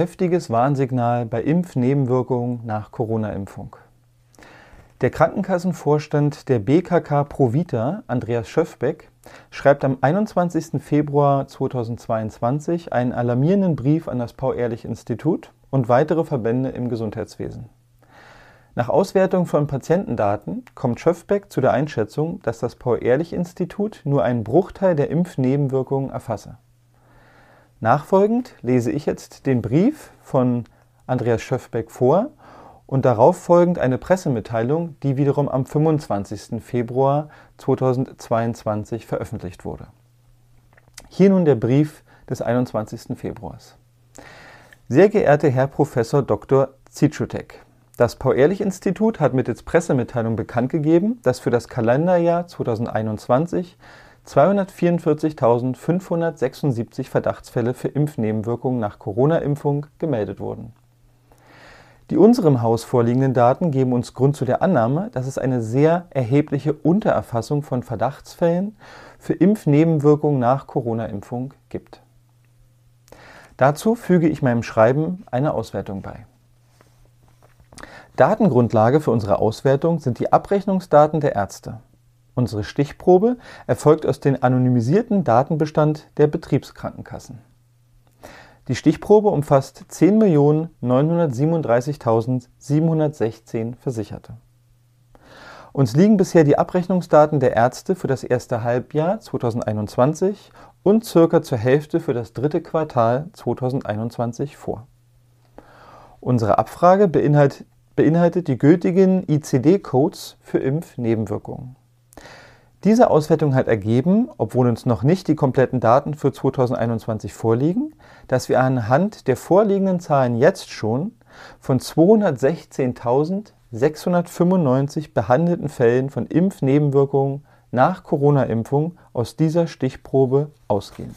Heftiges Warnsignal bei Impfnebenwirkungen nach Corona-Impfung. Der Krankenkassenvorstand der BKK Provita, Andreas Schöffbeck, schreibt am 21. Februar 2022 einen alarmierenden Brief an das Paul-Ehrlich-Institut und weitere Verbände im Gesundheitswesen. Nach Auswertung von Patientendaten kommt Schöffbeck zu der Einschätzung, dass das Paul-Ehrlich-Institut nur einen Bruchteil der Impfnebenwirkungen erfasse. Nachfolgend lese ich jetzt den Brief von Andreas Schöffbeck vor und darauf folgend eine Pressemitteilung, die wiederum am 25. Februar 2022 veröffentlicht wurde. Hier nun der Brief des 21. Februars. Sehr geehrter Herr Professor Dr. Zitschutek, das Paul-Ehrlich-Institut hat mittels Pressemitteilung bekannt gegeben, dass für das Kalenderjahr 2021 244.576 Verdachtsfälle für Impfnebenwirkungen nach Corona-Impfung gemeldet wurden. Die unserem Haus vorliegenden Daten geben uns Grund zu der Annahme, dass es eine sehr erhebliche Untererfassung von Verdachtsfällen für Impfnebenwirkungen nach Corona-Impfung gibt. Dazu füge ich meinem Schreiben eine Auswertung bei. Datengrundlage für unsere Auswertung sind die Abrechnungsdaten der Ärzte. Unsere Stichprobe erfolgt aus dem anonymisierten Datenbestand der Betriebskrankenkassen. Die Stichprobe umfasst 10.937.716 Versicherte. Uns liegen bisher die Abrechnungsdaten der Ärzte für das erste Halbjahr 2021 und circa zur Hälfte für das dritte Quartal 2021 vor. Unsere Abfrage beinhaltet beinhaltet die gültigen ICD-Codes für Impfnebenwirkungen. Diese Auswertung hat ergeben, obwohl uns noch nicht die kompletten Daten für 2021 vorliegen, dass wir anhand der vorliegenden Zahlen jetzt schon von 216.695 behandelten Fällen von Impfnebenwirkungen nach Corona-Impfung aus dieser Stichprobe ausgehen.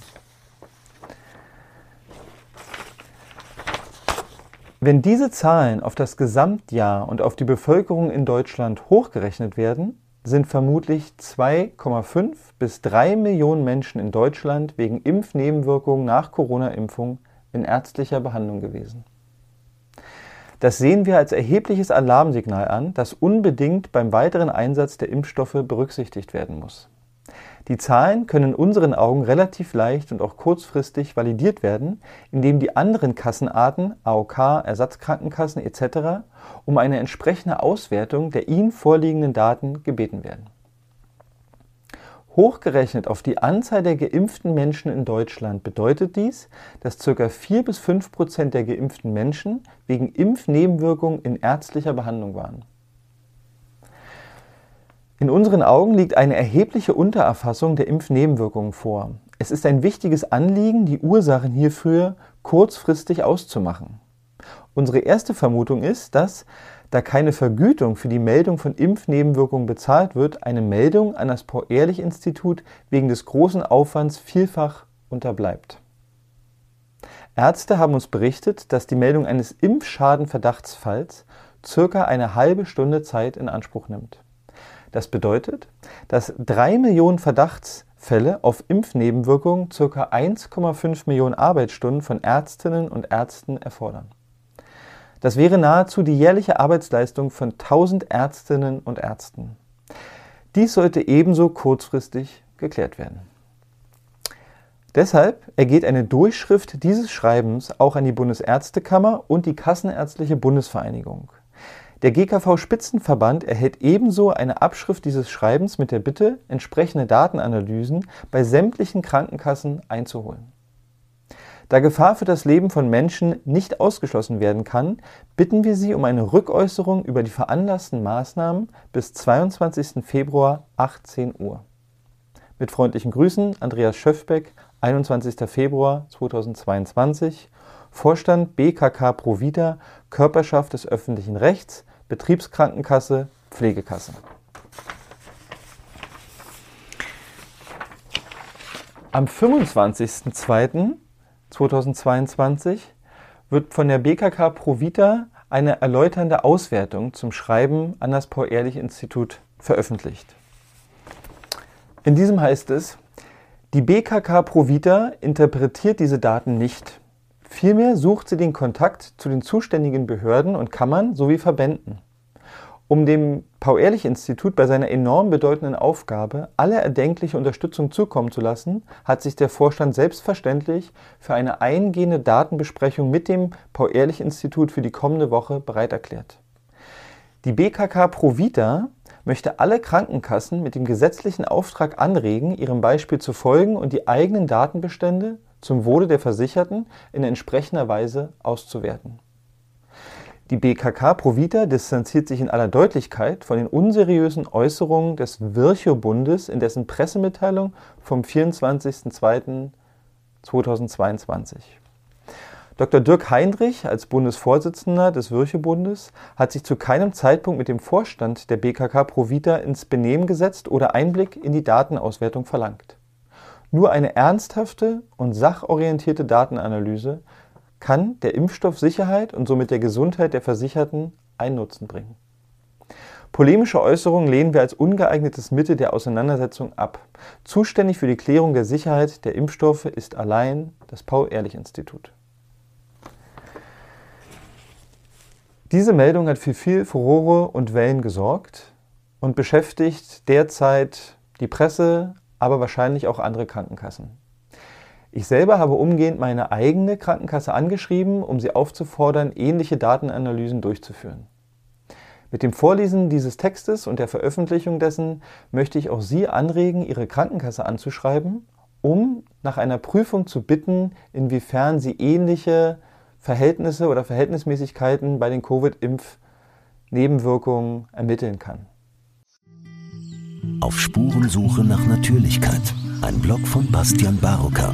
Wenn diese Zahlen auf das Gesamtjahr und auf die Bevölkerung in Deutschland hochgerechnet werden, sind vermutlich 2,5 bis 3 Millionen Menschen in Deutschland wegen Impfnebenwirkungen nach Corona-Impfung in ärztlicher Behandlung gewesen. Das sehen wir als erhebliches Alarmsignal an, das unbedingt beim weiteren Einsatz der Impfstoffe berücksichtigt werden muss. Die Zahlen können in unseren Augen relativ leicht und auch kurzfristig validiert werden, indem die anderen Kassenarten AOK, Ersatzkrankenkassen etc. um eine entsprechende Auswertung der ihnen vorliegenden Daten gebeten werden. Hochgerechnet auf die Anzahl der geimpften Menschen in Deutschland bedeutet dies, dass ca. 4 bis 5 Prozent der geimpften Menschen wegen Impfnebenwirkungen in ärztlicher Behandlung waren. In unseren Augen liegt eine erhebliche Untererfassung der Impfnebenwirkungen vor. Es ist ein wichtiges Anliegen, die Ursachen hierfür kurzfristig auszumachen. Unsere erste Vermutung ist, dass, da keine Vergütung für die Meldung von Impfnebenwirkungen bezahlt wird, eine Meldung an das Paul-Ehrlich-Institut wegen des großen Aufwands vielfach unterbleibt. Ärzte haben uns berichtet, dass die Meldung eines Impfschadenverdachtsfalls circa eine halbe Stunde Zeit in Anspruch nimmt. Das bedeutet, dass 3 Millionen Verdachtsfälle auf Impfnebenwirkungen ca. 1,5 Millionen Arbeitsstunden von Ärztinnen und Ärzten erfordern. Das wäre nahezu die jährliche Arbeitsleistung von 1000 Ärztinnen und Ärzten. Dies sollte ebenso kurzfristig geklärt werden. Deshalb ergeht eine Durchschrift dieses Schreibens auch an die Bundesärztekammer und die Kassenärztliche Bundesvereinigung. Der GKV-Spitzenverband erhält ebenso eine Abschrift dieses Schreibens mit der Bitte, entsprechende Datenanalysen bei sämtlichen Krankenkassen einzuholen. Da Gefahr für das Leben von Menschen nicht ausgeschlossen werden kann, bitten wir Sie um eine Rückäußerung über die veranlassten Maßnahmen bis 22. Februar 18 Uhr. Mit freundlichen Grüßen Andreas Schöffbeck, 21. Februar 2022, Vorstand BKK Provida, Körperschaft des öffentlichen Rechts, Betriebskrankenkasse, Pflegekasse. Am 25.02.2022 wird von der BKK Provita eine erläuternde Auswertung zum Schreiben an das Paul-Ehrlich-Institut veröffentlicht. In diesem heißt es, die BKK Provita interpretiert diese Daten nicht Vielmehr sucht sie den Kontakt zu den zuständigen Behörden und Kammern sowie Verbänden. Um dem Paul-Ehrlich-Institut bei seiner enorm bedeutenden Aufgabe alle erdenkliche Unterstützung zukommen zu lassen, hat sich der Vorstand selbstverständlich für eine eingehende Datenbesprechung mit dem Paul-Ehrlich-Institut für die kommende Woche bereit erklärt. Die BKK Provita möchte alle Krankenkassen mit dem gesetzlichen Auftrag anregen, ihrem Beispiel zu folgen und die eigenen Datenbestände zum Wohle der Versicherten in entsprechender Weise auszuwerten. Die BKK Provita distanziert sich in aller Deutlichkeit von den unseriösen Äußerungen des Virchow-Bundes in dessen Pressemitteilung vom 24.02.2022. Dr. Dirk Heinrich als Bundesvorsitzender des Virchow-Bundes hat sich zu keinem Zeitpunkt mit dem Vorstand der BKK Provita ins Benehmen gesetzt oder Einblick in die Datenauswertung verlangt. Nur eine ernsthafte und sachorientierte Datenanalyse kann der Impfstoffsicherheit und somit der Gesundheit der Versicherten einen Nutzen bringen. Polemische Äußerungen lehnen wir als ungeeignetes Mittel der Auseinandersetzung ab. Zuständig für die Klärung der Sicherheit der Impfstoffe ist allein das Paul-Ehrlich-Institut. Diese Meldung hat für viel Furore und Wellen gesorgt und beschäftigt derzeit die Presse, aber wahrscheinlich auch andere Krankenkassen. Ich selber habe umgehend meine eigene Krankenkasse angeschrieben, um sie aufzufordern, ähnliche Datenanalysen durchzuführen. Mit dem Vorlesen dieses Textes und der Veröffentlichung dessen möchte ich auch Sie anregen, Ihre Krankenkasse anzuschreiben, um nach einer Prüfung zu bitten, inwiefern sie ähnliche Verhältnisse oder Verhältnismäßigkeiten bei den Covid-Impf-Nebenwirkungen ermitteln kann. Auf Spurensuche nach Natürlichkeit. Ein Blog von Bastian Barocker.